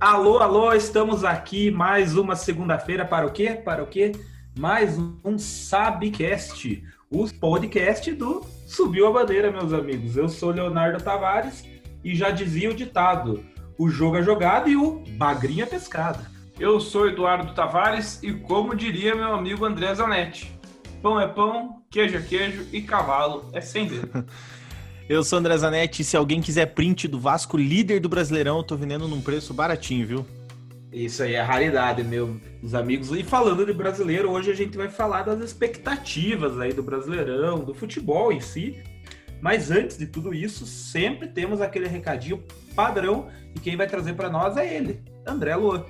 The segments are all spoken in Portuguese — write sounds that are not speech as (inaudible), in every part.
Alô, alô, estamos aqui mais uma segunda-feira para o quê? Para o quê? Mais um Sabcast, o podcast do Subiu a Bandeira, meus amigos. Eu sou Leonardo Tavares e já dizia o ditado: o jogo é jogado e o bagrinho é pescado. Eu sou Eduardo Tavares e, como diria meu amigo André Zanetti, pão é pão, queijo é queijo e cavalo é sem dedo. (laughs) Eu sou André Zanetti e se alguém quiser print do Vasco líder do Brasileirão, eu tô vendendo num preço baratinho, viu? Isso aí é raridade, meus amigos. E falando de brasileiro, hoje a gente vai falar das expectativas aí do Brasileirão, do futebol em si. Mas antes de tudo isso, sempre temos aquele recadinho padrão e quem vai trazer para nós é ele, André Lua.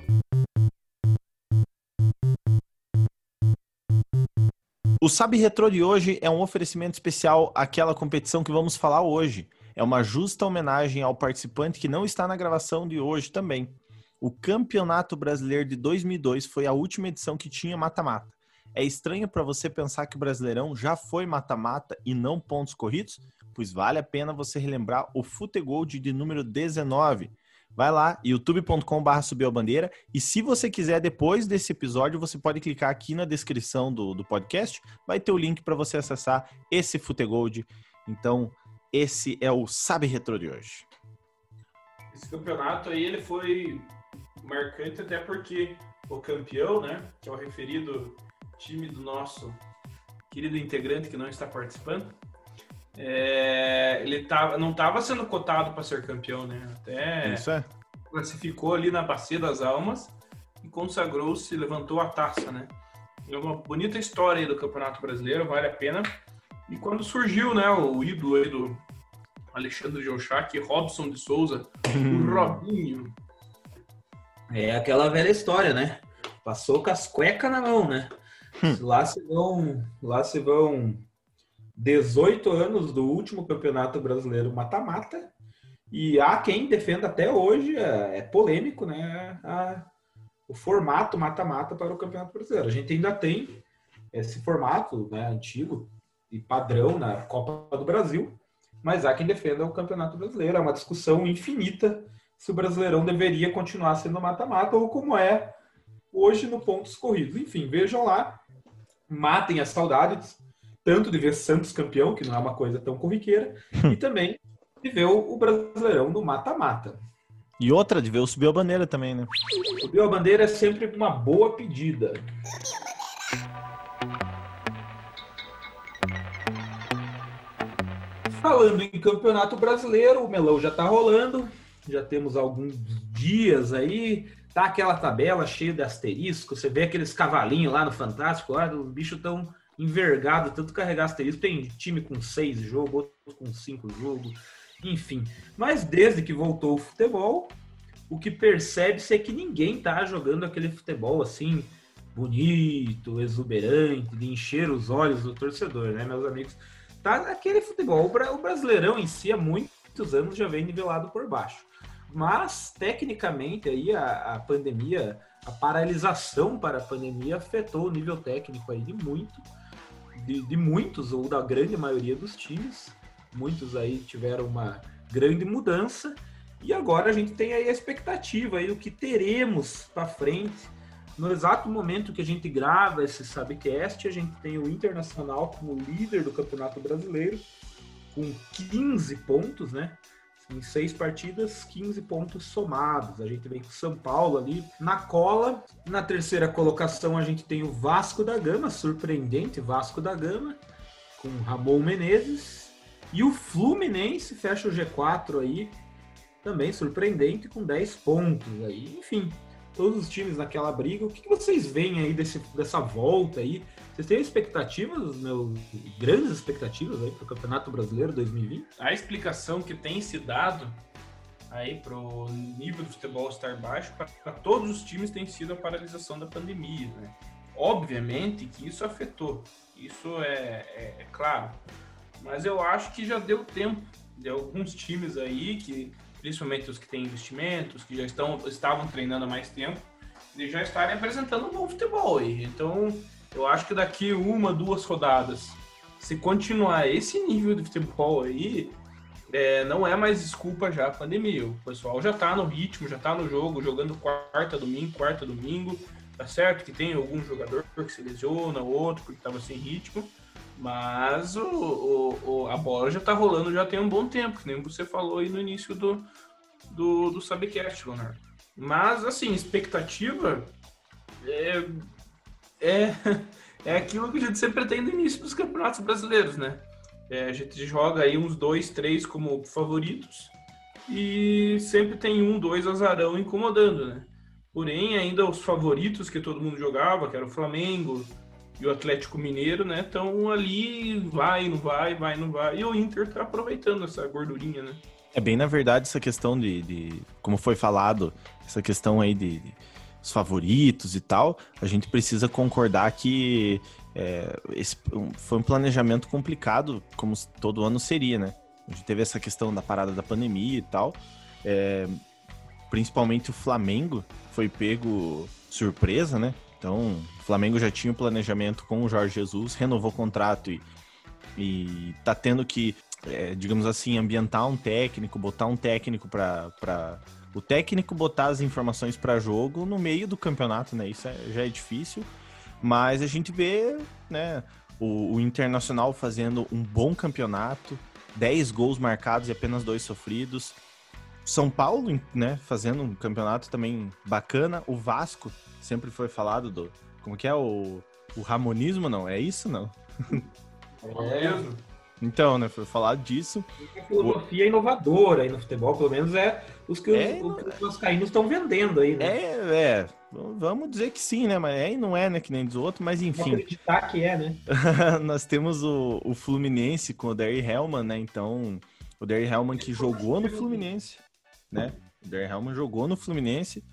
O Sabe Retro de hoje é um oferecimento especial àquela competição que vamos falar hoje. É uma justa homenagem ao participante que não está na gravação de hoje também. O Campeonato Brasileiro de 2002 foi a última edição que tinha mata-mata. É estranho para você pensar que o Brasileirão já foi mata-mata e não pontos corridos? Pois vale a pena você relembrar o Futegold de número 19, Vai lá, youtube.com.br subiu a bandeira. E se você quiser, depois desse episódio, você pode clicar aqui na descrição do, do podcast. Vai ter o link para você acessar esse Futegold. Então, esse é o Sabe Retro de hoje. Esse campeonato aí, ele foi marcante até porque o campeão, né, que é o referido time do nosso querido integrante que não está participando, é, ele tava, não estava sendo cotado para ser campeão, né? Até Isso é. classificou ali na Bacia das Almas e consagrou-se, levantou a taça, né? É uma bonita história aí do Campeonato Brasileiro, vale a pena. E quando surgiu, né, o ídolo aí do Alexandre Geuchac, Robson de Souza, o Robinho. É aquela velha história, né? Passou com as cuecas na mão, né? Lá se vão, lá se vão 18 anos do último campeonato brasileiro mata-mata. E há quem defenda até hoje, é, é polêmico, né? A, o formato mata-mata para o campeonato brasileiro. A gente ainda tem esse formato né, antigo e padrão na Copa do Brasil, mas há quem defenda o campeonato brasileiro. É uma discussão infinita se o Brasileirão deveria continuar sendo mata-mata ou como é hoje no pontos corridos. Enfim, vejam lá, matem as saudades tanto de ver Santos campeão, que não é uma coisa tão corriqueira, e também de ver o Brasileirão no mata-mata. E outra, de ver o Subiu a Bandeira também, né? Subiu a Bandeira é sempre uma boa pedida. Falando em Campeonato Brasileiro, o Melão já tá rolando, já temos alguns dias aí, tá aquela tabela cheia de asterisco, você vê aqueles cavalinhos lá no Fantástico, lá, os bichos tão envergado, tanto carregar asterisco. Tem time com seis jogos, outro com cinco jogos, enfim. Mas desde que voltou o futebol, o que percebe-se é que ninguém tá jogando aquele futebol assim, bonito, exuberante, de encher os olhos do torcedor, né, meus amigos? Tá aquele futebol. O Brasileirão em si há muitos anos já vem nivelado por baixo. Mas, tecnicamente, aí a, a pandemia, a paralisação para a pandemia afetou o nível técnico aí de muito de, de, muitos, ou da grande maioria dos times. Muitos aí tiveram uma grande mudança. E agora a gente tem aí a expectativa aí do que teremos para frente. No exato momento que a gente grava esse Sabcast, a gente tem o Internacional como líder do Campeonato Brasileiro, com 15 pontos, né? Em seis partidas, 15 pontos somados. A gente vem com o São Paulo ali na cola. Na terceira colocação, a gente tem o Vasco da Gama, surpreendente Vasco da Gama, com Ramon Menezes. E o Fluminense fecha o G4 aí, também surpreendente, com 10 pontos aí. Enfim, todos os times naquela briga. O que, vocês veem aí desse, dessa volta aí? Vocês têm expectativas, meu, grandes expectativas aí para o Campeonato Brasileiro 2020? A explicação que tem se dado aí para o nível do futebol estar baixo para todos os times tem sido a paralisação da pandemia, né? Obviamente que isso afetou, isso é, é, é claro, mas eu acho que já deu tempo de alguns times aí que principalmente os que têm investimentos, que já estão, estavam treinando há mais tempo, de já estarem apresentando um bom futebol. Então, eu acho que daqui uma, duas rodadas, se continuar esse nível de futebol aí, é, não é mais desculpa já a pandemia. O pessoal já tá no ritmo, já tá no jogo, jogando quarta, domingo, quarta, domingo. Tá certo que tem algum jogador que se lesiona, outro porque tava sem ritmo. Mas o, o, o, a bola já tá rolando já tem um bom tempo, que nem você falou aí no início do, do, do Subcast, Leonardo. Mas, assim, expectativa é, é, (laughs) é aquilo que a gente sempre tem no início dos campeonatos brasileiros, né? É, a gente joga aí uns dois, três como favoritos e sempre tem um, dois azarão incomodando, né? Porém, ainda os favoritos que todo mundo jogava, que era o Flamengo e o Atlético Mineiro, né? Estão ali, vai, não vai, vai, não vai. E o Inter tá aproveitando essa gordurinha, né? É bem, na verdade, essa questão de, de como foi falado, essa questão aí de, de os favoritos e tal, a gente precisa concordar que é, esse foi um planejamento complicado, como todo ano seria, né? A gente teve essa questão da parada da pandemia e tal. É, principalmente o Flamengo foi pego surpresa, né? Então, o Flamengo já tinha o um planejamento com o Jorge Jesus, renovou o contrato e, e tá tendo que é, digamos assim, ambientar um técnico, botar um técnico para o técnico botar as informações para jogo no meio do campeonato, né? Isso é, já é difícil, mas a gente vê, né, o, o, Internacional fazendo um bom campeonato, 10 gols marcados e apenas dois sofridos. São Paulo, né, fazendo um campeonato também bacana. O Vasco sempre foi falado do como que é o, o ramonismo, não? É isso, não? É mesmo. Então, né, foi falar disso. A filosofia o... inovadora aí no futebol, pelo menos é os que é, os, os vascaínos estão vendendo aí, né? É, é, vamos dizer que sim, né, mas é e não é, né, que nem dos outros, mas enfim. Vamos acreditar que é, né? (laughs) Nós temos o, o Fluminense com o Derry Hellman, né, então, o Derry Hellman que jogou no Fluminense, né, o Derry Hellman jogou no Fluminense,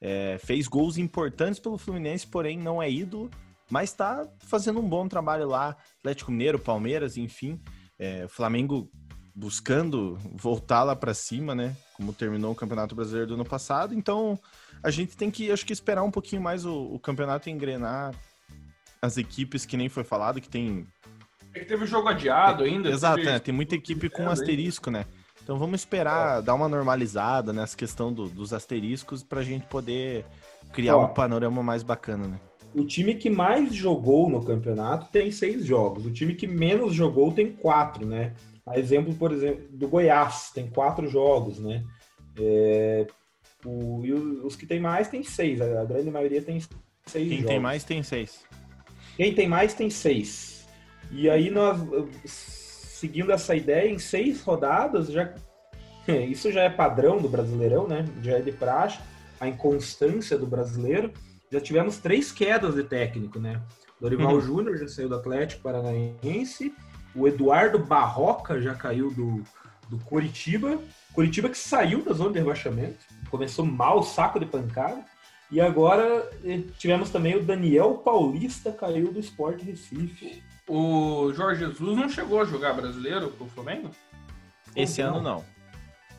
é, fez gols importantes pelo Fluminense, porém não é ídolo, mas está fazendo um bom trabalho lá, Atlético Mineiro, Palmeiras, enfim, é, o Flamengo buscando voltar lá para cima, né? Como terminou o Campeonato Brasileiro do ano passado. Então, a gente tem que, acho que, esperar um pouquinho mais o, o campeonato engrenar. As equipes, que nem foi falado, que tem. É que teve jogo adiado ainda. Exato, teve... né? Tem muita equipe com asterisco, né? Então vamos esperar, é. dar uma normalizada nessa questão do, dos asteriscos para a gente poder criar Ó, um panorama mais bacana, né? O time que mais jogou no campeonato tem seis jogos. O time que menos jogou tem quatro, né? A exemplo, por exemplo, do Goiás, tem quatro jogos, né? É, o, e os que tem mais tem seis. A grande maioria tem seis Quem jogos. tem mais tem seis. Quem tem mais tem seis. E aí nós, seguindo essa ideia, em seis rodadas, já (laughs) isso já é padrão do Brasileirão, né? Já é de praxe, a inconstância do brasileiro já tivemos três quedas de técnico, né? Dorival uhum. Júnior já saiu do Atlético Paranaense, o Eduardo Barroca já caiu do, do Curitiba, Curitiba que saiu da zona de rebaixamento, começou mal, saco de pancada, e agora eh, tivemos também o Daniel Paulista caiu do Sport Recife. O Jorge Jesus não chegou a jogar brasileiro pro Flamengo? Esse ano não.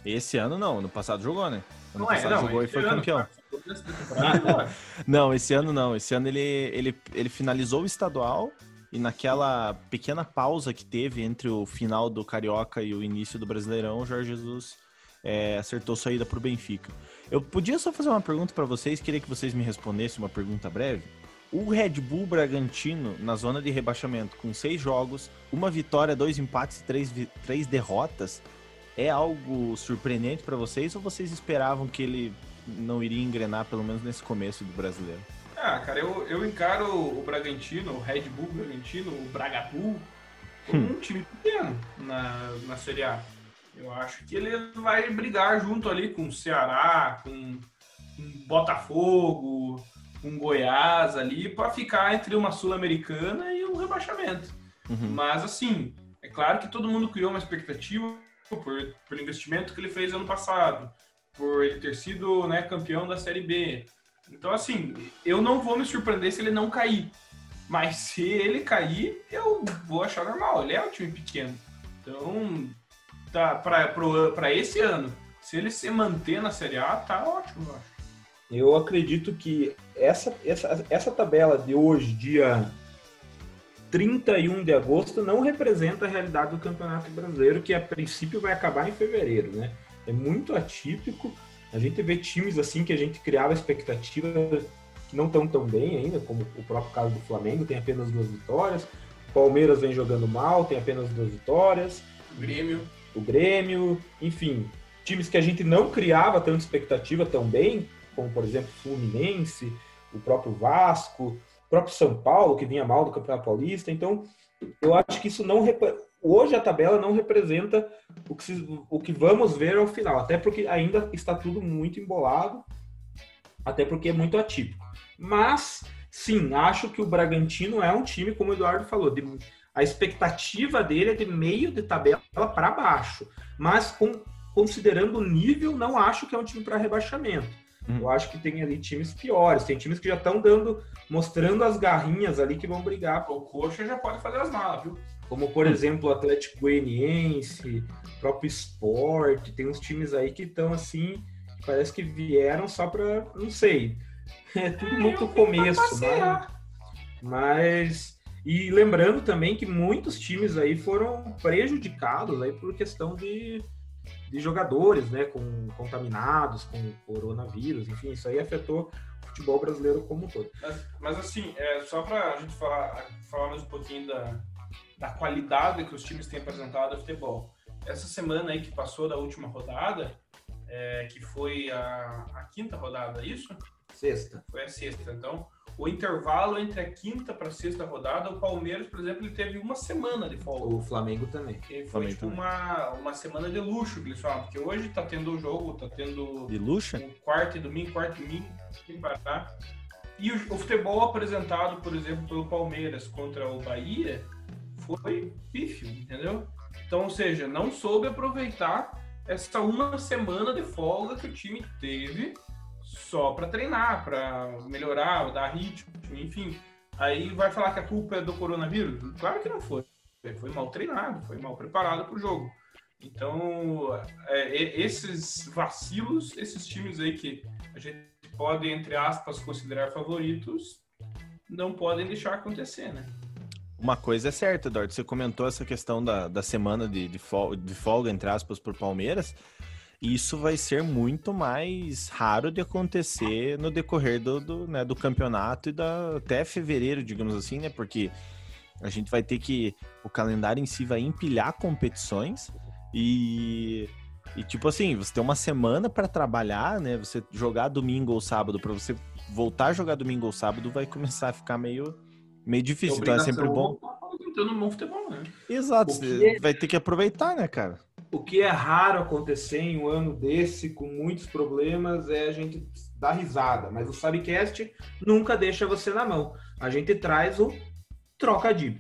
Esse ano não, no passado jogou, né? Ano não é, passado é, não, jogou e foi ano, campeão. (laughs) não, esse ano não. Esse ano ele, ele, ele finalizou o estadual e naquela pequena pausa que teve entre o final do Carioca e o início do Brasileirão, o Jorge Jesus é, acertou saída para o Benfica. Eu podia só fazer uma pergunta para vocês, queria que vocês me respondessem uma pergunta breve. O Red Bull Bragantino, na zona de rebaixamento, com seis jogos, uma vitória, dois empates e três, três derrotas, é algo surpreendente para vocês ou vocês esperavam que ele não iria engrenar, pelo menos nesse começo do brasileiro? Ah, cara, eu, eu encaro o Bragantino, o Red Bull Bragantino, o Bragabu, como hum. um time pequeno na, na Série A. Eu acho que ele vai brigar junto ali com o Ceará, com, com Botafogo, com Goiás ali, para ficar entre uma Sul-Americana e um rebaixamento. Uhum. Mas, assim, é claro que todo mundo criou uma expectativa por, por investimento que ele fez ano passado por ele ter sido né, campeão da Série B. Então, assim, eu não vou me surpreender se ele não cair. Mas se ele cair, eu vou achar normal. Ele é um time pequeno. Então, tá, para esse ano, se ele se manter na Série A, tá ótimo, eu acho. Eu acredito que essa, essa, essa tabela de hoje, dia 31 de agosto não representa a realidade do Campeonato Brasileiro, que a princípio vai acabar em fevereiro, né? É muito atípico. A gente vê times assim que a gente criava expectativa que não estão tão bem ainda, como o próprio caso do Flamengo, tem apenas duas vitórias. O Palmeiras vem jogando mal, tem apenas duas vitórias. O Grêmio. O Grêmio, enfim, times que a gente não criava tanta expectativa tão bem, como por exemplo Fluminense, o próprio Vasco, o próprio São Paulo, que vinha mal do Campeonato Paulista. Então, eu acho que isso não. Hoje a tabela não representa o que, se... o que vamos ver ao final, até porque ainda está tudo muito embolado, até porque é muito atípico. Mas, sim, acho que o Bragantino é um time, como o Eduardo falou, de... a expectativa dele é de meio de tabela para baixo. Mas, com... considerando o nível, não acho que é um time para rebaixamento. Hum. Eu acho que tem ali times piores, tem times que já estão dando, mostrando as garrinhas ali que vão brigar. O Coxa já pode fazer as malas, viu? Como, por hum. exemplo, o Atlético Goianiense, o próprio Sport, tem uns times aí que estão assim, parece que vieram só para, não sei, (laughs) é tudo é, muito começo, né? Mas e lembrando também que muitos times aí foram prejudicados aí por questão de, de jogadores, né, com contaminados com coronavírus, enfim, isso aí afetou o futebol brasileiro como um todo. Mas, mas assim, é, só para a gente falar, falar mais um pouquinho da, da qualidade que os times têm apresentado ao futebol. Essa semana aí que passou da última rodada, é, que foi a, a quinta rodada, é isso? Sexta. Foi a sexta. Então, o intervalo entre a quinta para a sexta rodada, o Palmeiras, por exemplo, ele teve uma semana de folga. O Flamengo também. E foi Flamengo tipo também. Uma, uma semana de luxo que eles falam, porque hoje tá tendo o jogo, tá tendo. De luxo? Um quarto e domingo, quarto e domingo, sem parar. E o, o, futebol apresentado, por exemplo, pelo Palmeiras contra o Bahia foi pífio, entendeu? Então, ou seja, não soube aproveitar essa uma semana de folga que o time teve só para treinar, para melhorar, dar ritmo, enfim. Aí vai falar que a culpa é do coronavírus? Claro que não foi. Foi mal treinado, foi mal preparado para o jogo. Então, é, esses vacilos, esses times aí que a gente pode, entre aspas, considerar favoritos, não podem deixar acontecer, né? Uma coisa é certa, Eduardo, você comentou essa questão da, da semana de, de, folga, de folga, entre aspas, por Palmeiras isso vai ser muito mais raro de acontecer no decorrer do, do, né, do campeonato e da, até fevereiro, digamos assim, né? Porque a gente vai ter que. O calendário em si vai empilhar competições e. E tipo assim, você tem uma semana para trabalhar, né? Você jogar domingo ou sábado, para você voltar a jogar domingo ou sábado, vai começar a ficar meio, meio difícil. Então é sempre bom. Tentando um bom futebol, né? Exato, você vai ter que aproveitar, né, cara? O que é raro acontecer em um ano desse, com muitos problemas, é a gente dar risada. Mas o Sabcast nunca deixa você na mão. A gente traz o troca de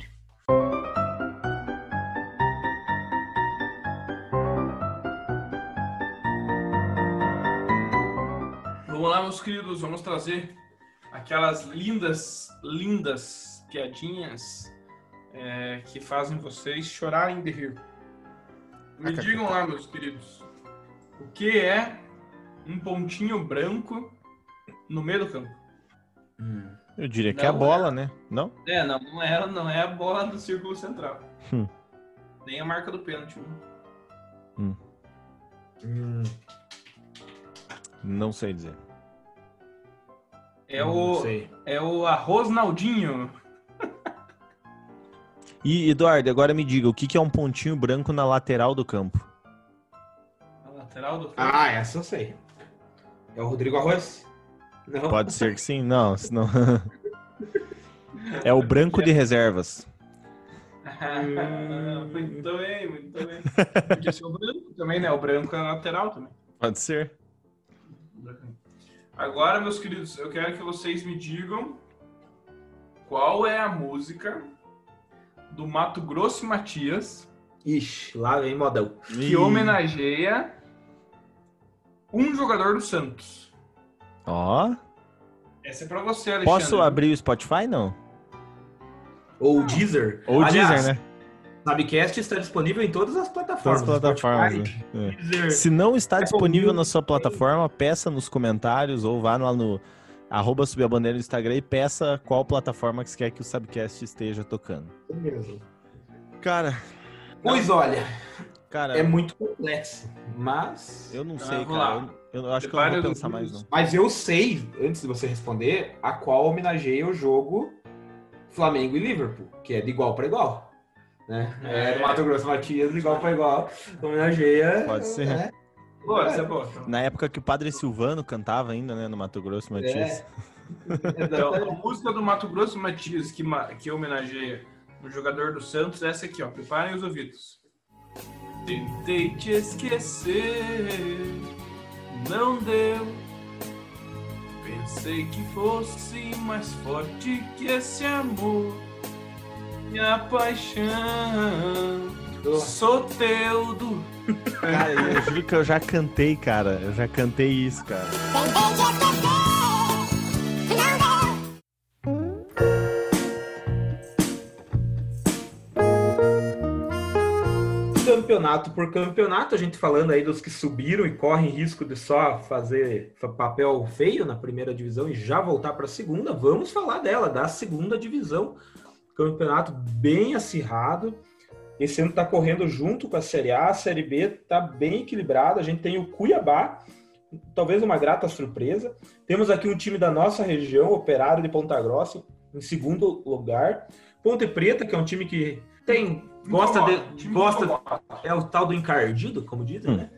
Vamos lá, meus queridos, vamos trazer aquelas lindas, lindas piadinhas é, que fazem vocês chorarem de rir. Me digam lá, meus queridos, o que é um pontinho branco no meio do campo? Hum. Eu diria que é a bola, é. né? Não? É, não, não é, não é a bola do círculo central. Hum. Nem a marca do pênalti. Hum. Hum. Não sei dizer. É o, é o arroz Naldinho. E, Eduardo, agora me diga, o que, que é um pontinho branco na lateral do campo? Na lateral do campo? Ah, essa eu sei. É o Rodrigo Arroz? Não. Pode ser que sim, não, senão... (laughs) é o branco de reservas. (laughs) muito bem, muito bem. (laughs) Podia ser o branco também, né? O branco é lateral também. Pode ser. Agora, meus queridos, eu quero que vocês me digam qual é a música do Mato Grosso e Matias. Ixi, lá vem modão. Que Ih. homenageia um jogador do Santos. Ó. Essa é pra você, Alexandre. Posso abrir o Spotify, não? Ou o Deezer. Ou o Deezer, né? Nabcast está disponível em todas as plataformas. Todas as plataformas. Né? É. Se não está disponível na sua plataforma, peça nos comentários ou vá lá no, Arroba subir a bandeira no Instagram e peça qual plataforma que você quer que o Subcast esteja tocando. Beleza. Cara, Pois olha, cara, é muito complexo, mas. eu não Ah, sei, vamos cara. Eu, eu acho que eu não vou pensar mais, não. Mas eu sei, antes de você responder, a qual homenageia o jogo Flamengo e Liverpool, que é de igual para igual. Né? É, do Mato Grosso Matias, de igual para igual. Homenageia. Pode ser. né? Boa, essa é boa. Então, Na época que o Padre Silvano cantava ainda, né, no Mato Grosso, Matias. Então, a música do Mato Grosso Matias que, que homenageia o jogador do Santos é essa aqui, ó. Preparem os ouvidos. Tentei te esquecer, não deu. Pensei que fosse mais forte que esse amor. Minha paixão, sou teu do. (laughs) Cara, eu juro que eu já cantei, cara. Eu já cantei isso, cara. Campeonato por campeonato, a gente falando aí dos que subiram e correm risco de só fazer fa- papel feio na primeira divisão e já voltar para a segunda, vamos falar dela, da segunda divisão. Campeonato bem acirrado. Esse ano está correndo junto com a Série A, a Série B está bem equilibrada. A gente tem o Cuiabá, talvez uma grata surpresa. Temos aqui um time da nossa região, Operário de Ponta Grossa, em segundo lugar. Ponte Preta, que é um time que tem gosta de gosta é o tal do encardido, como dizem, Hum. né?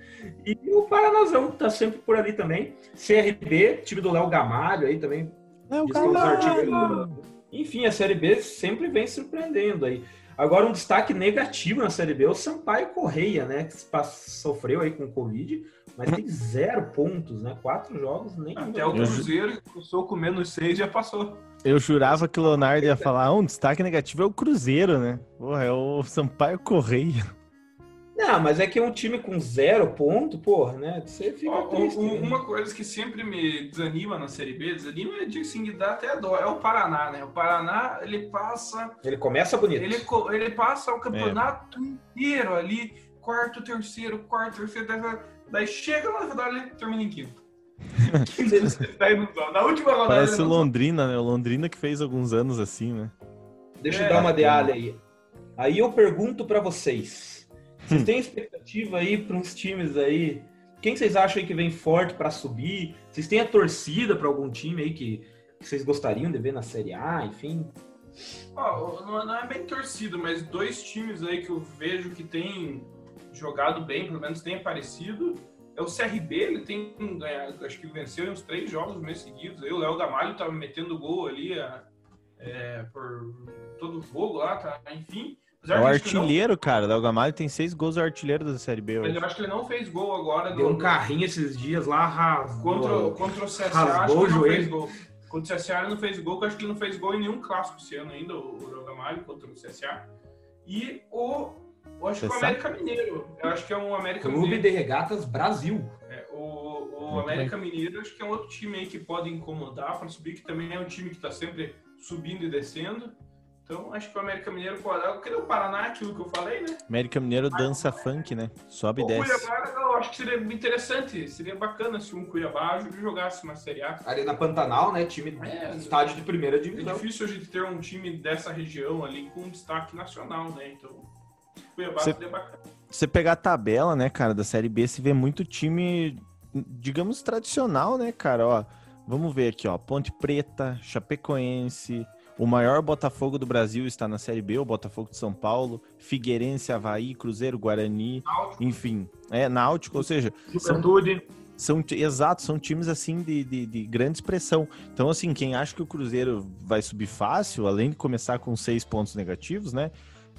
E o Paranazão tá sempre por ali também. CRB, time do Léo Gamalho aí também. O diz que dos artilheiros. Enfim, a Série B sempre vem surpreendendo aí. Agora, um destaque negativo na Série B é o Sampaio Correia, né? Que sofreu aí com o Covid, mas tem zero pontos, né? Quatro jogos, nem Até o Cruzeiro, que começou com menos seis, já passou. Eu jurava que o Leonardo ia falar, ah, um destaque negativo é o Cruzeiro, né? Porra, é o Sampaio Correia. Não, mas é que é um time com zero ponto, porra, né? Você fica Ó, triste. um- né? uma coisa que sempre me desanima na Série B, desanima de assim, de dar até dó, é o Paraná, né? O Paraná, ele passa, Ele começa bonito. ele, ele passa o campeonato inteiro ali, quarto, terceiro, quarto, terceiro, terceiro, daí chega lá no final ele termina em quinto. (laughs) Dá. Na última rodada Parece o não Londrina, né? O Londrina que fez alguns anos assim, né? Deixa É, eu dar uma de alha aí. Aí eu pergunto pra vocês. Vocês Hum. têm expectativa aí para uns times aí? Quem vocês acham aí que vem forte pra subir? Vocês têm a torcida pra algum time aí que, que vocês gostariam de ver na Série A, enfim? Ó, não, não é bem torcida, mas dois times aí que eu vejo que tem jogado bem, pelo menos tem aparecido. É o CRB, ele tem ganhado, acho que venceu em uns três jogos meses seguidos. Aí o Léo Gamalho tava metendo gol ali é, é, por todo o jogo lá, tá? Enfim. É o que não- artilheiro, cara. Léo Gamalho tem seis gols artilheiro da Série B Mas hoje. eu acho que ele não fez gol agora. Deu no- um carrinho esses dias lá, rasgou. Contra, o- contra o CSA, Rasgou acho que o ele não joelho. fez gol. Contra o CSA ele não fez gol, porque eu acho que ele não fez gol em nenhum clássico esse ano ainda, o Léo Gamalho contra o CSA. E o. Eu acho que o? América Mineiro. Eu acho que é um América Clube Mineiro. de Regatas Brasil. É, o o América Mineiro acho que é um outro time aí que pode incomodar para subir, que também é um time que está sempre subindo e descendo. Então acho que o América Mineiro pode. Cadê o Paraná? Aquilo que eu falei, né? América Mineiro dança funk, né? Sobe e O desce. Cuiabá, eu acho que seria interessante. Seria bacana se um Cuiabá jogasse uma Série A. Arena Pantanal, né? Time É, estádio de primeira É divisão. difícil a gente ter um time dessa região ali com destaque nacional, né? Então, Cuiabá Cê- seria bacana. você pegar a tabela, né, cara, da Série B, se vê muito time, digamos, tradicional, né, cara? Ó, vamos ver aqui, ó. Ponte Preta, Chapecoense, o maior Botafogo do Brasil está na Série B, o Botafogo de São Paulo, Figueirense, Havaí, Cruzeiro, Guarani, enfim. É, Náutico, ou seja, Juventude. são ti- exato, são times assim de, de, de grande expressão. Então, assim, quem acha que o Cruzeiro vai subir fácil, além de começar com seis pontos negativos, né?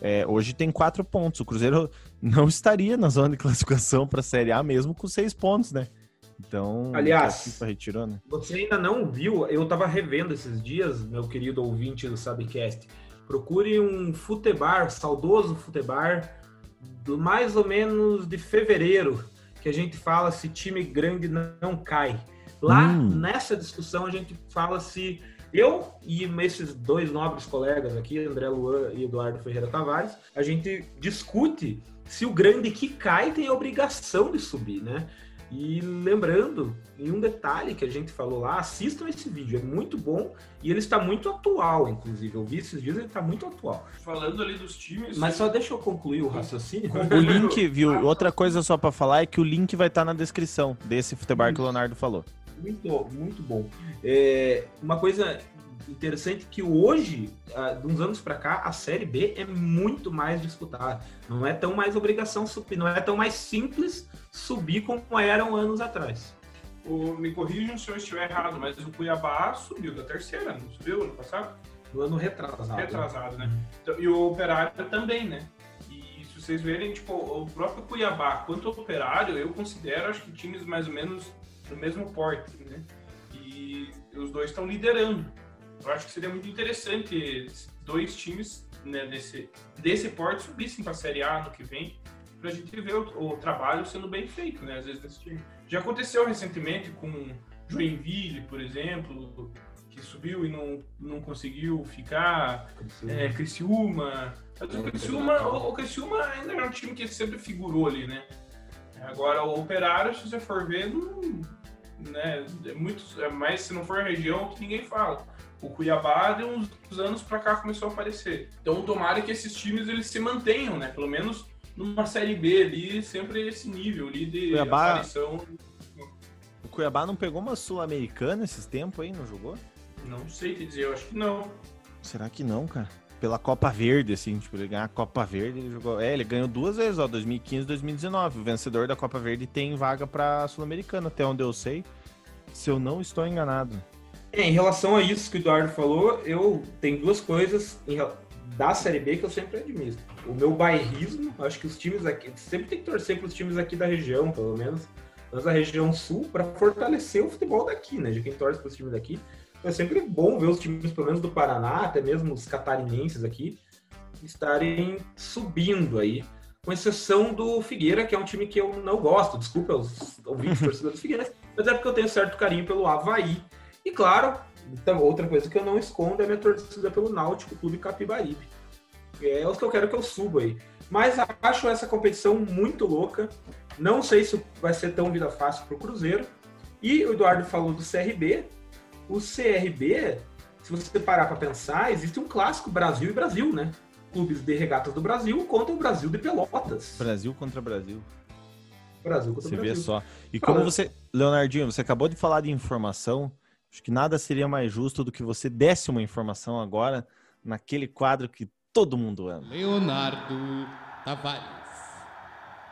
é, hoje tem quatro pontos. O Cruzeiro não estaria na zona de classificação para a Série A mesmo com seis pontos, né? Então, Aliás, né? Você ainda não viu, eu tava revendo esses dias, meu querido ouvinte do Sabcast. Procure um futebar, saudoso futebar, do mais ou menos de fevereiro, que a gente fala se time grande não cai. Lá Hum. nessa discussão a gente fala se eu e esses dois nobres colegas aqui, André Luan e Eduardo Ferreira Tavares, a gente discute se o grande que cai tem a obrigação de subir, né? E lembrando, em um detalhe que a gente falou lá, assistam esse vídeo, é muito bom e ele está muito atual, inclusive. Eu vi esses dias, ele está muito atual. Falando ali dos times. Mas só deixa eu concluir o raciocínio. O link, (laughs) viu? Outra coisa só para falar é que o link vai estar tá na descrição desse futebol que o Leonardo falou. Muito, muito bom. É, uma coisa interessante que hoje, de uns anos para cá, a Série B é muito mais disputada. Não é tão mais obrigação subir, não é tão mais simples subir como eram anos atrás. O, me corrijam se eu estiver errado, mas o Cuiabá subiu da terceira, não subiu ano passado? No ano retrasado. Retrasado, né? Então, e o Operário também, né? E se vocês verem, tipo, o próprio Cuiabá quanto o Operário, eu considero, acho que times mais ou menos do mesmo porte, né? E os dois estão liderando. Eu acho que seria muito interessante dois times né, desse, desse porte subissem para a Série A no que vem, para a gente ver o, o, trabalho sendo bem feito, né? Às vezes desse time. Já aconteceu recentemente com Joinville, por exemplo, que subiu e não, não conseguiu ficar. Criciúma. É, Criciúma. Mas o Criciúma, o, o Criciúma ainda é um time que sempre figurou ali, né? Agora, o Operário, se você for ver, não, né, é muito, é mais se não for a região que ninguém fala. O Cuiabá, de uns anos para cá, começou a aparecer. Então, tomara que esses times eles se mantenham, né? Pelo menos numa Série B ali, sempre esse nível ali de Cuiabá... aparição. O Cuiabá não pegou uma Sul-Americana esses tempos aí, não jogou? Não sei te dizer, eu acho que não. Será que não, cara? Pela Copa Verde, assim, tipo, ele ganhar a Copa Verde, ele jogou. É, ele ganhou duas vezes, ó, 2015 e 2019. O vencedor da Copa Verde tem vaga pra Sul-Americana, até onde eu sei. Se eu não estou enganado. É, em relação a isso que o Eduardo falou, eu tenho duas coisas em, da Série B que eu sempre admiro. O meu bairrismo, acho que os times aqui, sempre tem que torcer para os times aqui da região, pelo menos, mas da região sul, para fortalecer o futebol daqui, né? De quem torce para os times daqui. É sempre bom ver os times, pelo menos do Paraná, até mesmo os catarinenses aqui, estarem subindo aí. Com exceção do Figueira, que é um time que eu não gosto. Desculpa os ouvintes torcedores do Figueira, mas é porque eu tenho certo carinho pelo Havaí, e claro, então, outra coisa que eu não escondo é a minha torcida pelo Náutico Clube Capibaribe. É os que eu quero que eu suba aí. Mas acho essa competição muito louca. Não sei se vai ser tão vida fácil para o Cruzeiro. E o Eduardo falou do CRB. O CRB, se você parar para pensar, existe um clássico Brasil e Brasil, né? Clubes de regatas do Brasil contra o Brasil de Pelotas. Brasil contra Brasil. Brasil contra você Brasil. Você vê só. E como você, Leonardinho, você acabou de falar de informação. Acho que nada seria mais justo do que você desse uma informação agora naquele quadro que todo mundo ama. Leonardo Tavares.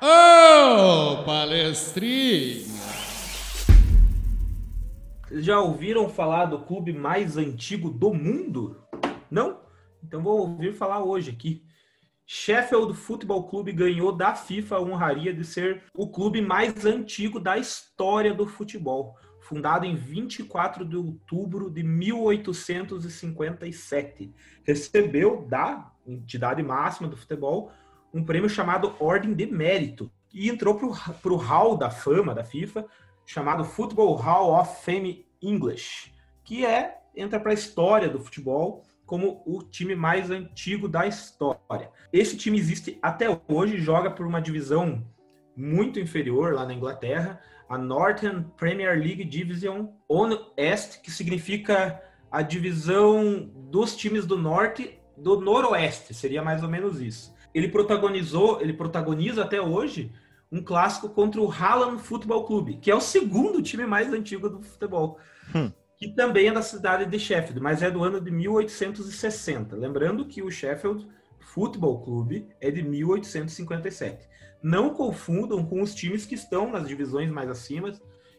Ô, oh, palestrinha! Já ouviram falar do clube mais antigo do mundo? Não? Então vou ouvir falar hoje aqui. Sheffield Football Clube ganhou da FIFA a honraria de ser o clube mais antigo da história do futebol fundado em 24 de outubro de 1857. Recebeu da entidade máxima do futebol um prêmio chamado Ordem de Mérito e entrou para o Hall da Fama da FIFA, chamado Football Hall of Fame English, que é entra para a história do futebol como o time mais antigo da história. Esse time existe até hoje, joga por uma divisão muito inferior lá na Inglaterra, a Northern Premier League Division on East, que significa a divisão dos times do norte do noroeste, seria mais ou menos isso. Ele protagonizou, ele protagoniza até hoje um clássico contra o Hallam Football Club, que é o segundo time mais antigo do futebol. Hum. Que também é da cidade de Sheffield, mas é do ano de 1860. Lembrando que o Sheffield Football Club é de 1857. Não confundam com os times que estão nas divisões mais acima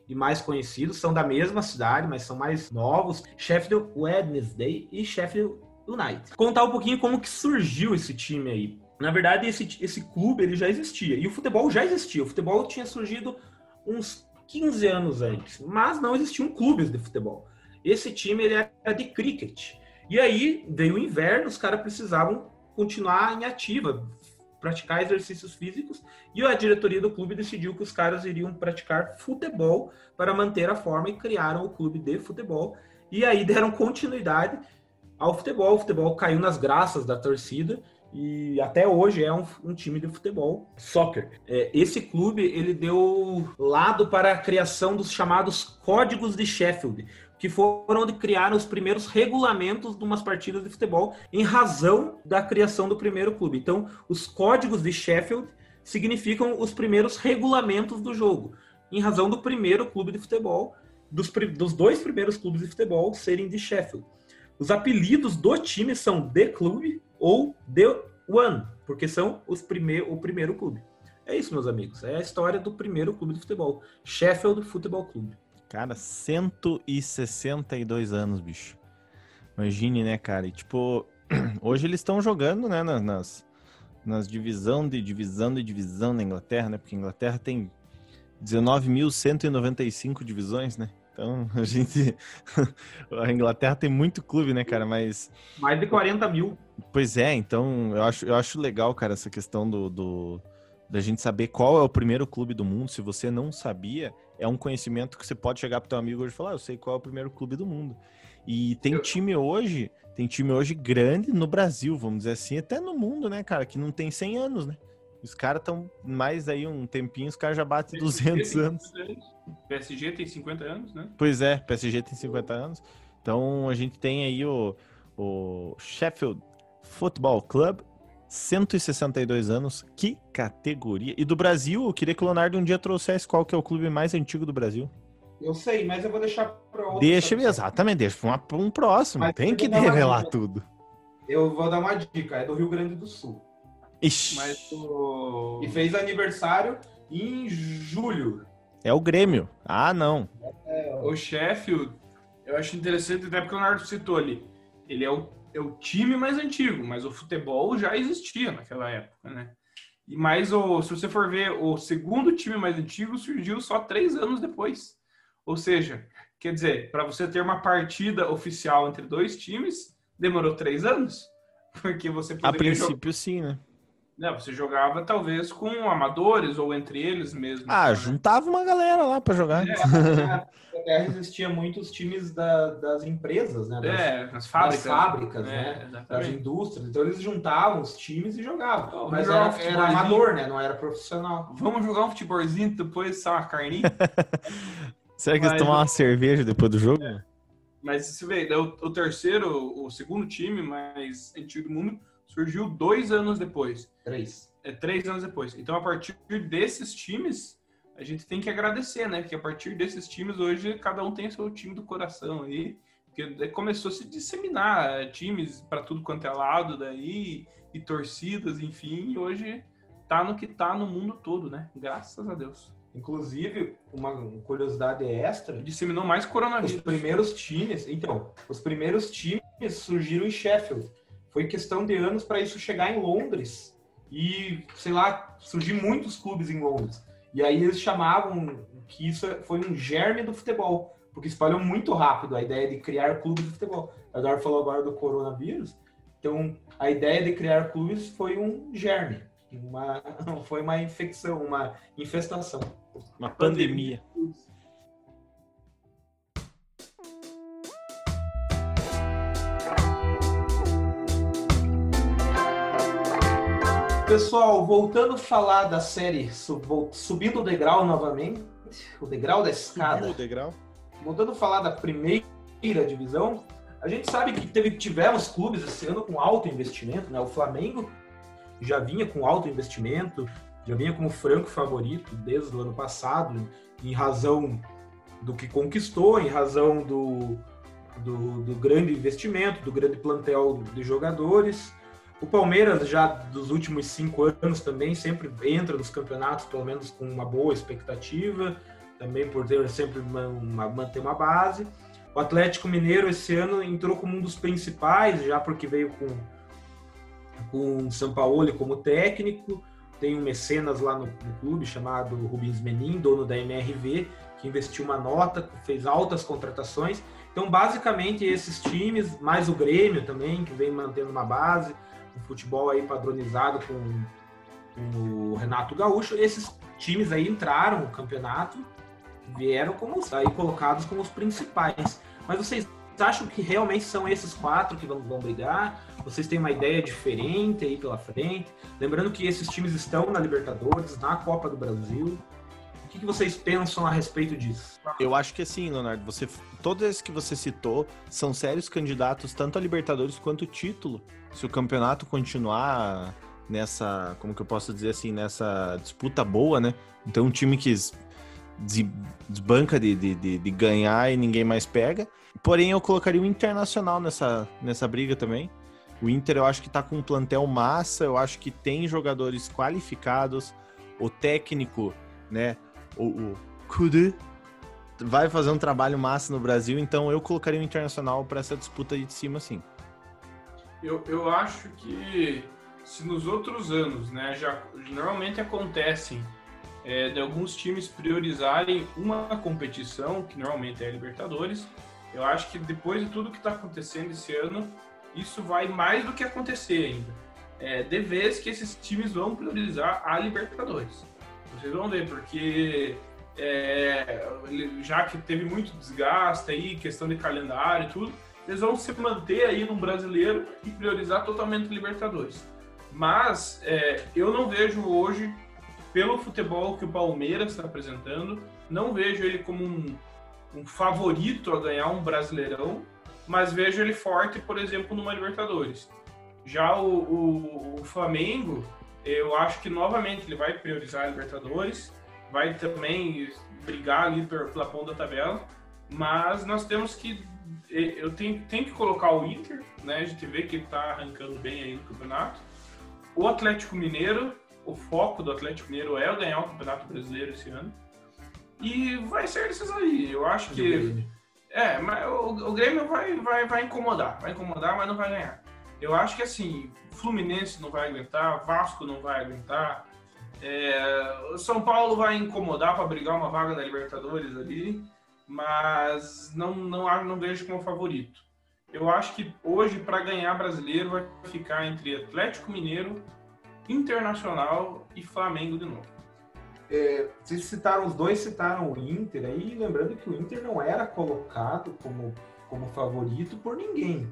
e mais conhecidos, são da mesma cidade, mas são mais novos, Sheffield Wednesday e Sheffield United. Contar um pouquinho como que surgiu esse time aí. Na verdade, esse, esse clube ele já existia, e o futebol já existia. O futebol tinha surgido uns 15 anos antes, mas não existiam clubes de futebol. Esse time ele era de cricket. E aí veio o inverno, os caras precisavam continuar em ativa, praticar exercícios físicos e a diretoria do clube decidiu que os caras iriam praticar futebol para manter a forma e criaram o clube de futebol e aí (laughs) deram continuidade ao futebol. O futebol caiu nas graças da torcida e até hoje é um, um time de futebol soccer. É, esse clube ele deu lado para a criação dos chamados códigos de Sheffield, que foram onde criaram os primeiros regulamentos de umas partidas de futebol em razão da criação do primeiro clube. Então, os códigos de Sheffield significam os primeiros regulamentos do jogo, em razão do primeiro clube de futebol, dos, dos dois primeiros clubes de futebol serem de Sheffield. Os apelidos do time são The Club ou The One, porque são os prime o primeiro clube. É isso, meus amigos. É a história do primeiro clube de futebol, Sheffield Football Club. Cara, 162 anos, bicho. Imagine, né, cara? E, tipo, (clears throat) hoje eles estão jogando, né, nas, nas divisão de divisão de divisão na Inglaterra, né? Porque a Inglaterra tem 19.195 divisões, né? Então, (laughs) a gente. a Inglaterra tem muito clube, né, cara? Mas. Mais de 40 mil. Pois é, então eu acho, eu acho legal, cara, essa questão do, do da gente saber qual é o primeiro clube do mundo. Se você não sabia, é um conhecimento que você pode chegar pro teu amigo hoje e falar, ah, eu sei qual é o primeiro clube do mundo. E tem time hoje, tem time hoje grande no Brasil, vamos dizer assim, até no mundo, né, cara, que não tem 100 anos, né? Os caras estão mais aí um tempinho, os caras já batem 200 anos. PSG tem 50 anos, né? Pois é, PSG tem 50 anos. Então a gente tem aí o, o Sheffield Football Club, 162 anos, que categoria. E do Brasil, eu queria que o Leonardo um dia trouxesse qual que é o clube mais antigo do Brasil. Eu sei, mas eu vou deixar para outro. Deixa, exatamente, deixa para um próximo. Mas Tem que revelar tudo. Eu vou dar uma dica, é do Rio Grande do Sul. Ixi. Mas o... E fez aniversário em julho. É o Grêmio. Ah, não. É, o Sheffield, eu acho interessante, até porque o Leonardo citou ali. Ele é o é o time mais antigo, mas o futebol já existia naquela época, né? E mais o, se você for ver, o segundo time mais antigo surgiu só três anos depois. Ou seja, quer dizer, para você ter uma partida oficial entre dois times, demorou três anos. (laughs) Porque você poderia. A princípio, jogar... sim, né? Não, você jogava talvez com amadores ou entre eles mesmo. Ah, juntava uma galera lá para jogar. É, (laughs) até existia muitos times da, das empresas, né? Das, é, as fábricas, das, fábricas, é, né? Exatamente. Das indústrias. Então eles juntavam os times e jogavam. Oh, Mas era, um era amador, né? Não era profissional. Vamos jogar um futebolzinho depois só uma carninha? (laughs) Será que eles tomaram uma cerveja depois do jogo? É. Mas você vê, o, o terceiro, o segundo time mais antigo do mundo surgiu dois anos depois. Três. É três anos depois. Então, a partir desses times, a gente tem que agradecer, né? Porque a partir desses times, hoje, cada um tem o seu time do coração aí. Porque começou a se disseminar é, times para tudo quanto é lado daí, e torcidas, enfim, e hoje tá no que tá no mundo todo, né? Graças a Deus. Inclusive, uma curiosidade extra. Disseminou mais coronavírus. Os primeiros times, então, os primeiros times surgiram em Sheffield. Foi questão de anos para isso chegar em Londres e, sei lá, surgir muitos clubes em Londres. E aí eles chamavam que isso foi um germe do futebol, porque espalhou muito rápido a ideia de criar clubes de futebol. A Eduardo falou agora do coronavírus, então a ideia de criar clubes foi um germe, uma, (laughs) foi uma infecção, uma infestação. Uma pandemia. pandemia. Pessoal, voltando a falar da série Subindo o Degrau novamente, o degrau da escada. Subiu o degrau. Voltando a falar da primeira divisão, a gente sabe que teve, tivemos clubes esse ano com alto investimento, né? O Flamengo já vinha com alto investimento, já vinha como franco favorito desde o ano passado, em razão do que conquistou, em razão do, do, do grande investimento, do grande plantel de jogadores. O Palmeiras, já dos últimos cinco anos, também sempre entra nos campeonatos, pelo menos com uma boa expectativa, também por ter sempre uma, uma, manter uma base. O Atlético Mineiro, esse ano, entrou como um dos principais, já porque veio com, com o São Paulo como técnico. Tem um mecenas lá no, no clube chamado Rubens Menin, dono da MRV, que investiu uma nota, fez altas contratações. Então, basicamente, esses times, mais o Grêmio também, que vem mantendo uma base futebol aí padronizado com, com o Renato Gaúcho, esses times aí entraram no campeonato, vieram como aí colocados como os principais. Mas vocês acham que realmente são esses quatro que vão, vão brigar? Vocês têm uma ideia diferente aí pela frente? Lembrando que esses times estão na Libertadores, na Copa do Brasil. O que, que vocês pensam a respeito disso? Eu acho que assim, Leonardo, você, todos esses que você citou são sérios candidatos tanto a Libertadores quanto título. Se o campeonato continuar nessa, como que eu posso dizer assim, nessa disputa boa, né? Então um time que desbanca de, de, de, de ganhar e ninguém mais pega. Porém, eu colocaria o Internacional nessa, nessa briga também. O Inter eu acho que tá com um plantel massa, eu acho que tem jogadores qualificados, o técnico, né, o, o Kudu, vai fazer um trabalho massa no Brasil, então eu colocaria o Internacional para essa disputa de cima, sim. Eu, eu acho que se nos outros anos, né, já normalmente acontecem é, de alguns times priorizarem uma competição, que normalmente é a Libertadores, eu acho que depois de tudo que está acontecendo esse ano, isso vai mais do que acontecer ainda. É, de vez que esses times vão priorizar a Libertadores. Vocês vão ver, porque é, já que teve muito desgaste aí, questão de calendário e tudo, eles vão se manter aí no brasileiro e priorizar totalmente a Libertadores. Mas é, eu não vejo hoje, pelo futebol que o Palmeiras está apresentando, não vejo ele como um, um favorito a ganhar um Brasileirão, mas vejo ele forte, por exemplo, numa Libertadores. Já o, o, o Flamengo, eu acho que novamente ele vai priorizar a Libertadores, vai também brigar ali pela ponta da tabela, mas nós temos que eu tenho, tenho que colocar o Inter, né? A gente vê que ele está arrancando bem aí no campeonato. O Atlético Mineiro, o foco do Atlético Mineiro é ganhar o Campeonato Brasileiro esse ano. E vai ser esses aí. Eu acho que. É, mas o, o Grêmio vai, vai, vai incomodar. Vai incomodar, mas não vai ganhar. Eu acho que assim, Fluminense não vai aguentar, Vasco não vai aguentar. É, São Paulo vai incomodar para brigar uma vaga da Libertadores ali, mas não, não, não vejo como favorito. Eu acho que hoje, para ganhar brasileiro, vai ficar entre Atlético Mineiro, Internacional e Flamengo de novo. É, vocês citaram, os dois citaram o Inter aí, lembrando que o Inter não era colocado como, como favorito por ninguém.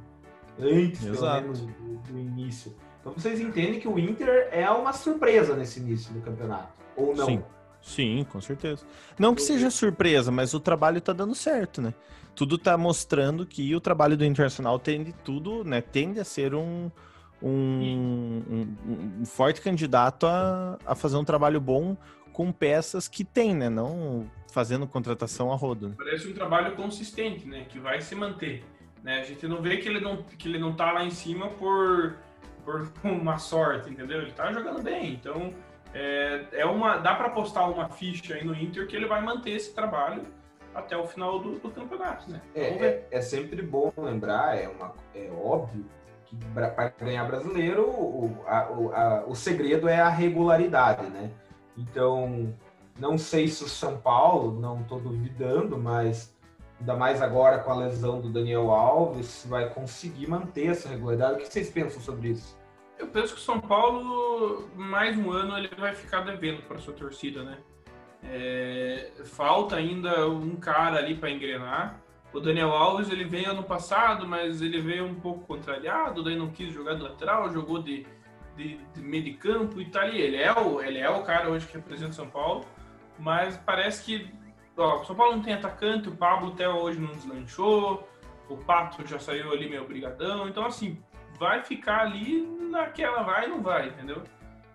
Antes, Exato. pelo menos, do, do início. Então vocês entendem que o Inter é uma surpresa nesse início do campeonato, ou não? Sim, sim com certeza. Não que seja surpresa, mas o trabalho tá dando certo, né? Tudo tá mostrando que o trabalho do Internacional tende tudo, né? Tende a ser um, um, um, um forte candidato a, a fazer um trabalho bom com peças que tem, né? Não fazendo contratação a rodo. Né? Parece um trabalho consistente, né? Que vai se manter. Né? A gente não vê que ele não, que ele não tá lá em cima por, por (laughs) uma sorte, entendeu? Ele tá jogando bem. Então, é, é uma, dá para apostar uma ficha aí no Inter que ele vai manter esse trabalho até o final do, do campeonato, né? É, é, é, sempre bom lembrar, é, uma, é óbvio que para ganhar brasileiro o, a, o, a, o segredo é a regularidade, né? Então, não sei se o São Paulo, não estou duvidando, mas ainda mais agora com a lesão do Daniel Alves, vai conseguir manter essa regularidade. O que vocês pensam sobre isso? Eu penso que o São Paulo, mais um ano, ele vai ficar devendo para sua torcida, né? É, falta ainda um cara ali para engrenar. O Daniel Alves ele veio ano passado, mas ele veio um pouco contrariado, daí não quis jogar de lateral, jogou de de, de meio de campo e tá ali. Ele é, o, ele é o cara hoje que representa São Paulo, mas parece que ó, São Paulo não tem atacante, o Pablo até hoje não deslanchou, o Pato já saiu ali meio brigadão, então assim, vai ficar ali naquela vai não vai, entendeu?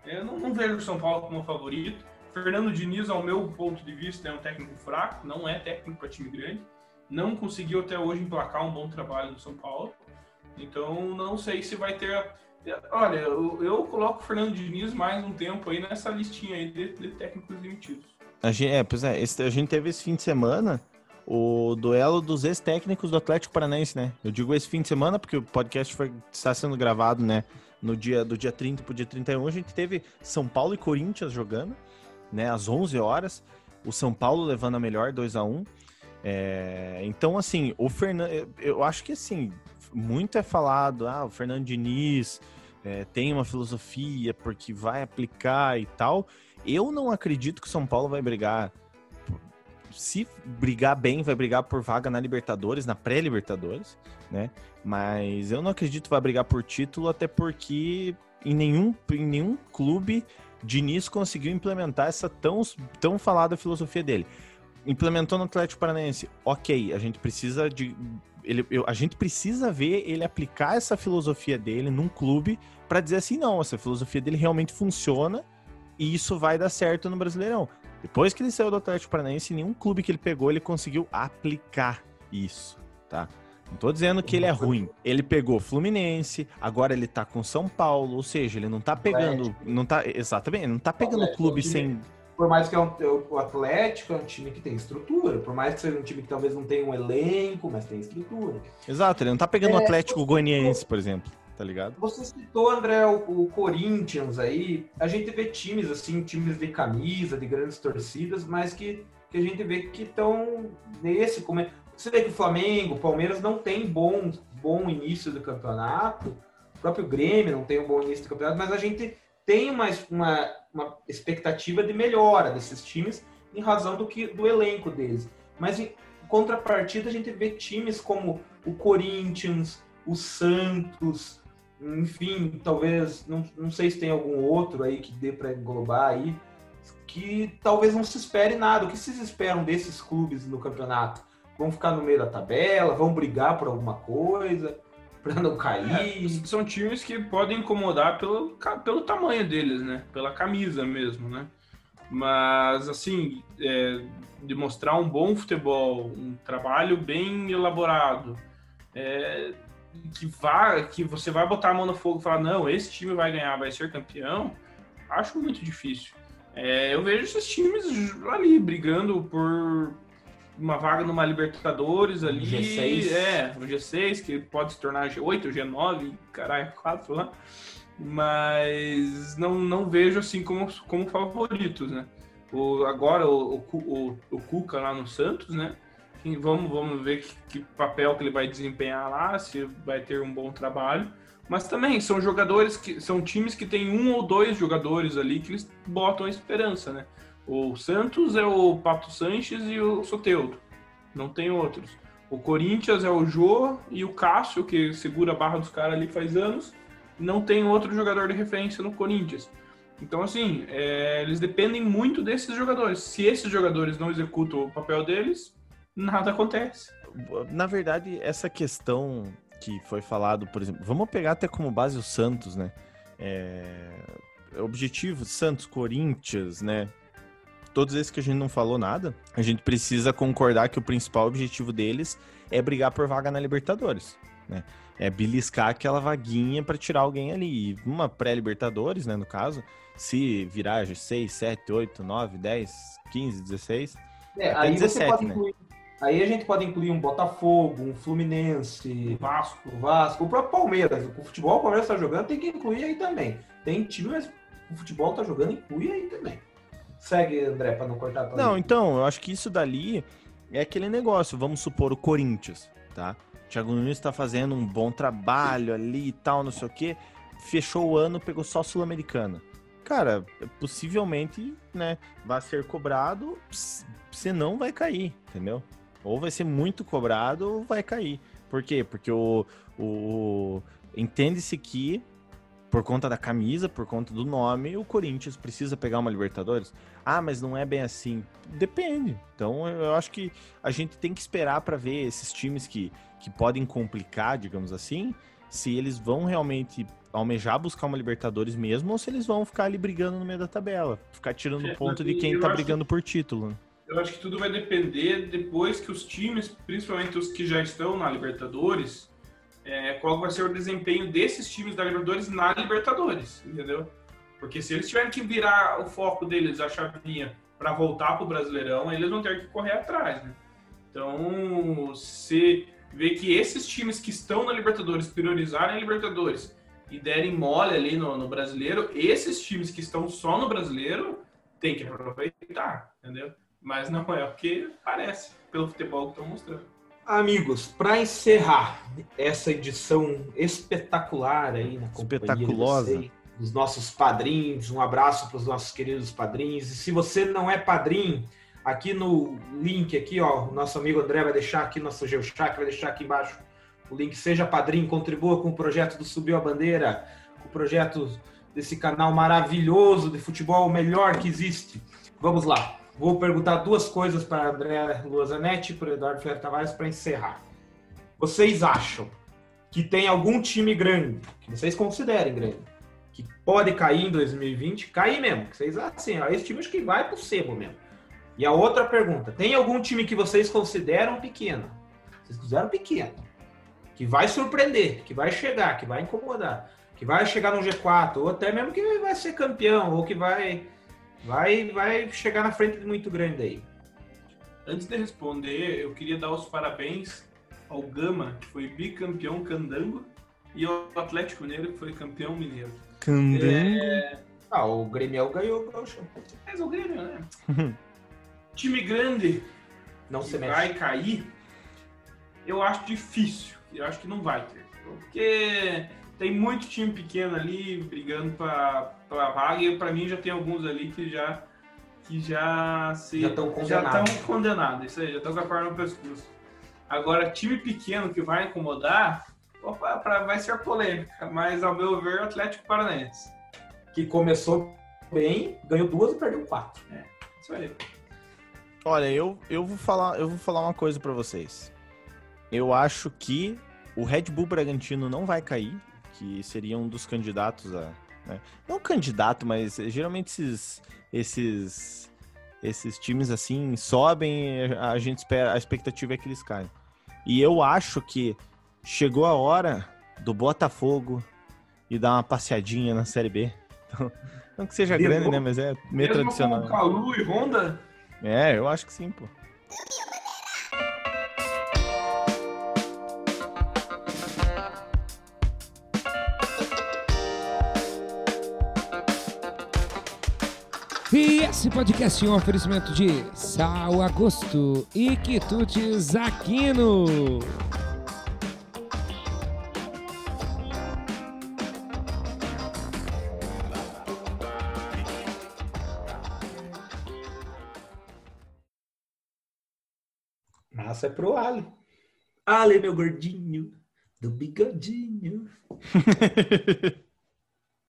Eu não, não vejo o São Paulo como favorito. Fernando Diniz, ao meu ponto de vista, é um técnico fraco, não é técnico para time grande. Não conseguiu até hoje emplacar um bom trabalho no São Paulo. Então, não sei se vai ter Olha, eu, eu, coloco o Fernando Diniz mais um tempo aí nessa listinha aí de, de técnicos demitidos. A gente, é, pois é, esse, a gente teve esse fim de semana o duelo dos ex-técnicos do Atlético Paranaense, né? Eu digo esse fim de semana porque o podcast foi, está sendo gravado, né? No dia do dia 30 para o dia 31, a gente teve São Paulo e Corinthians jogando, né? Às 11 horas. O São Paulo levando a melhor 2 a 1 é, Então, assim, o Fernando. Eu acho que, assim, muito é falado, ah, o Fernando Diniz é, tem uma filosofia porque vai aplicar e tal. Eu não acredito que o São Paulo vai brigar se brigar bem, vai brigar por vaga na Libertadores, na pré-Libertadores, né? Mas eu não acredito que vai brigar por título, até porque em nenhum, em nenhum clube Diniz conseguiu implementar essa tão, tão falada filosofia dele. Implementou no Atlético Paranaense, ok, a gente precisa de. Ele, eu, a gente precisa ver ele aplicar essa filosofia dele num clube para dizer assim, não, essa filosofia dele realmente funciona e isso vai dar certo no Brasileirão. Depois que ele saiu do Atlético Paranaense, nenhum clube que ele pegou, ele conseguiu aplicar isso, tá? Não tô dizendo que ele é ruim. Ele pegou Fluminense, agora ele tá com São Paulo, ou seja, ele não tá pegando, não tá, exatamente, não tá pegando o clube sem por mais que é um, o Atlético é um time que tem estrutura, por mais que seja um time que talvez não tenha um elenco, mas tem estrutura. Exato, ele não tá pegando o é, Atlético Goianiense, por exemplo tá ligado? Você citou, André, o, o, Corinthians aí. A gente vê times, assim, times de camisa, de grandes torcidas, mas que, que a gente vê que estão nesse. Como você vê que o Flamengo, o Palmeiras não tem bom, bom início do campeonato, o próprio Grêmio não tem um bom início do campeonato, mas a gente tem uma, uma, uma expectativa de melhora desses times em razão do, que, do elenco deles. Mas em contrapartida, a gente vê times como o Corinthians, o Santos, enfim, talvez, não, não sei se tem algum outro aí que dê para englobar aí, que talvez não se espere nada. O que vocês esperam desses clubes no campeonato? Vão ficar no meio da tabela? Vão brigar por alguma coisa? (laughs) Para não cair? É, são times que podem incomodar pelo, pelo tamanho deles, né? Pela camisa mesmo, né? Mas, assim, é, demonstrar um bom futebol, um trabalho bem elaborado, é, que vá, que você vai botar a mão no fogo e falar, não, esse time vai ganhar, vai ser campeão, acho muito difícil. É, eu vejo esses times ali brigando por uma vaga numa Libertadores ali. G6. É, o G6, que pode se tornar G8, G9, caralho, (laughs) 4 lá. Mas não, não vejo assim como, como favoritos, né? O, agora o, o, o, o Cuca lá no Santos, né? Vamos, vamos ver que, que, papel que ele vai desempenhar lá, se vai ter um bom trabalho. Mas também são jogadores que são times que tem um ou dois jogadores ali que eles botam a esperança, né? O Santos é o Pato Sanches e o Soteudo. Não tem outros. O Corinthians é o Jô e o Cássio, que segura a barra dos caras ali faz anos. Não tem outro jogador de referência no Corinthians. Então, assim, é, eles dependem muito desses jogadores. Se esses jogadores não executam o papel deles, nada acontece. Na verdade, essa questão que foi falado, por exemplo, vamos pegar até como base o Santos, né? É... Objetivo Santos, Corinthians, né? Todos esses que a gente não falou nada, a gente precisa concordar que o principal objetivo deles é brigar por vaga na Libertadores, né? É beliscar aquela vaguinha para tirar alguém ali. Uma pré-Libertadores, né, no caso, se virar G6, 7, 8, 9, 10, 15, 16, é, aí 17, você pode né? incluir, Aí a gente pode incluir um Botafogo, um Fluminense, Vasco, Vasco, o próprio Palmeiras. O futebol o Palmeiras está jogando, tem que incluir aí também. Tem time, mas o futebol está jogando, inclui aí também. Segue, André, para não cortar. Não, então, eu acho que isso dali é aquele negócio. Vamos supor o Corinthians, tá? O Thiago Nunes está fazendo um bom trabalho ali e tal, não sei o quê. Fechou o ano, pegou só Sul-Americana. Cara, possivelmente, né, vai ser cobrado, senão vai cair, entendeu? Ou vai ser muito cobrado ou vai cair. Por quê? Porque o, o entende-se que por conta da camisa, por conta do nome, o Corinthians precisa pegar uma Libertadores. Ah, mas não é bem assim. Depende. Então eu acho que a gente tem que esperar para ver esses times que, que podem complicar, digamos assim, se eles vão realmente almejar buscar uma Libertadores mesmo ou se eles vão ficar ali brigando no meio da tabela, ficar tirando é, ponto de quem tá brigando por título. Eu acho que tudo vai depender depois que os times, principalmente os que já estão na Libertadores, é, qual vai ser o desempenho desses times da Libertadores na Libertadores, entendeu? Porque se eles tiverem que virar o foco deles, a chavinha, para voltar para o Brasileirão, eles vão ter que correr atrás, né? Então, se vê que esses times que estão na Libertadores priorizarem a Libertadores e derem mole ali no, no Brasileiro, esses times que estão só no Brasileiro tem que aproveitar, entendeu? Mas não é o que parece, pelo futebol que estão mostrando. Amigos, para encerrar essa edição espetacular aí na Espetaculosa. dos nossos padrinhos, um abraço para os nossos queridos padrinhos. E se você não é padrinho, aqui no link aqui, ó, nosso amigo André vai deixar aqui, nosso GeoChac vai deixar aqui embaixo o link Seja Padrinho, contribua com o projeto do Subiu a Bandeira, com o projeto desse canal maravilhoso de futebol, o melhor que existe. Vamos lá. Vou perguntar duas coisas para André Luazanetti e para Eduardo Ferreira Tavares para encerrar. Vocês acham que tem algum time grande, que vocês considerem grande, que pode cair em 2020? Cair mesmo. Que vocês assim, ó, esse time acho que vai pro sebo mesmo. E a outra pergunta, tem algum time que vocês consideram pequeno? Vocês consideram pequeno? Que vai surpreender, que vai chegar, que vai incomodar, que vai chegar no G4, ou até mesmo que vai ser campeão, ou que vai vai vai chegar na frente de muito grande aí. Antes de responder, eu queria dar os parabéns ao Gama, que foi bicampeão candango, e ao Atlético Mineiro, que foi campeão mineiro. Candango? É, Ah, o Grêmio ganhou o Gaúcho. mas o Grêmio, né? (laughs) Time grande Não que se mexe. vai cair, eu acho difícil. Eu acho que não vai ter. Porque tem muito time pequeno ali brigando para a vaga e para mim já tem alguns ali que já que já se Já tão já condenados. estão condenados, isso aí, já estão com a perna no pescoço. Agora, time pequeno que vai incomodar, opa, pra, vai ser polêmica, mas ao meu ver, o Atlético Paranaense. Que começou bem, ganhou duas e perdeu quatro. Isso aí. Olha, eu, eu, vou falar, eu vou falar uma coisa pra vocês. Eu acho que o Red Bull Bragantino não vai cair, que seria um dos candidatos a. né? Não candidato, mas eh, geralmente esses, esses, esses times assim sobem, a gente espera, a expectativa é que eles caem. E eu acho que chegou a hora do Botafogo e dar uma passeadinha na Série B. Então, (laughs) não que seja De grande, né? Mas é meio Mesmo tradicional. com Calu e Honda, É, eu acho que sim, pô. E esse podcast é um oferecimento de Sal Agosto e Quitutes Aquino. Massa é pro Ali. Ali, meu gordinho, do bigodinho. (laughs)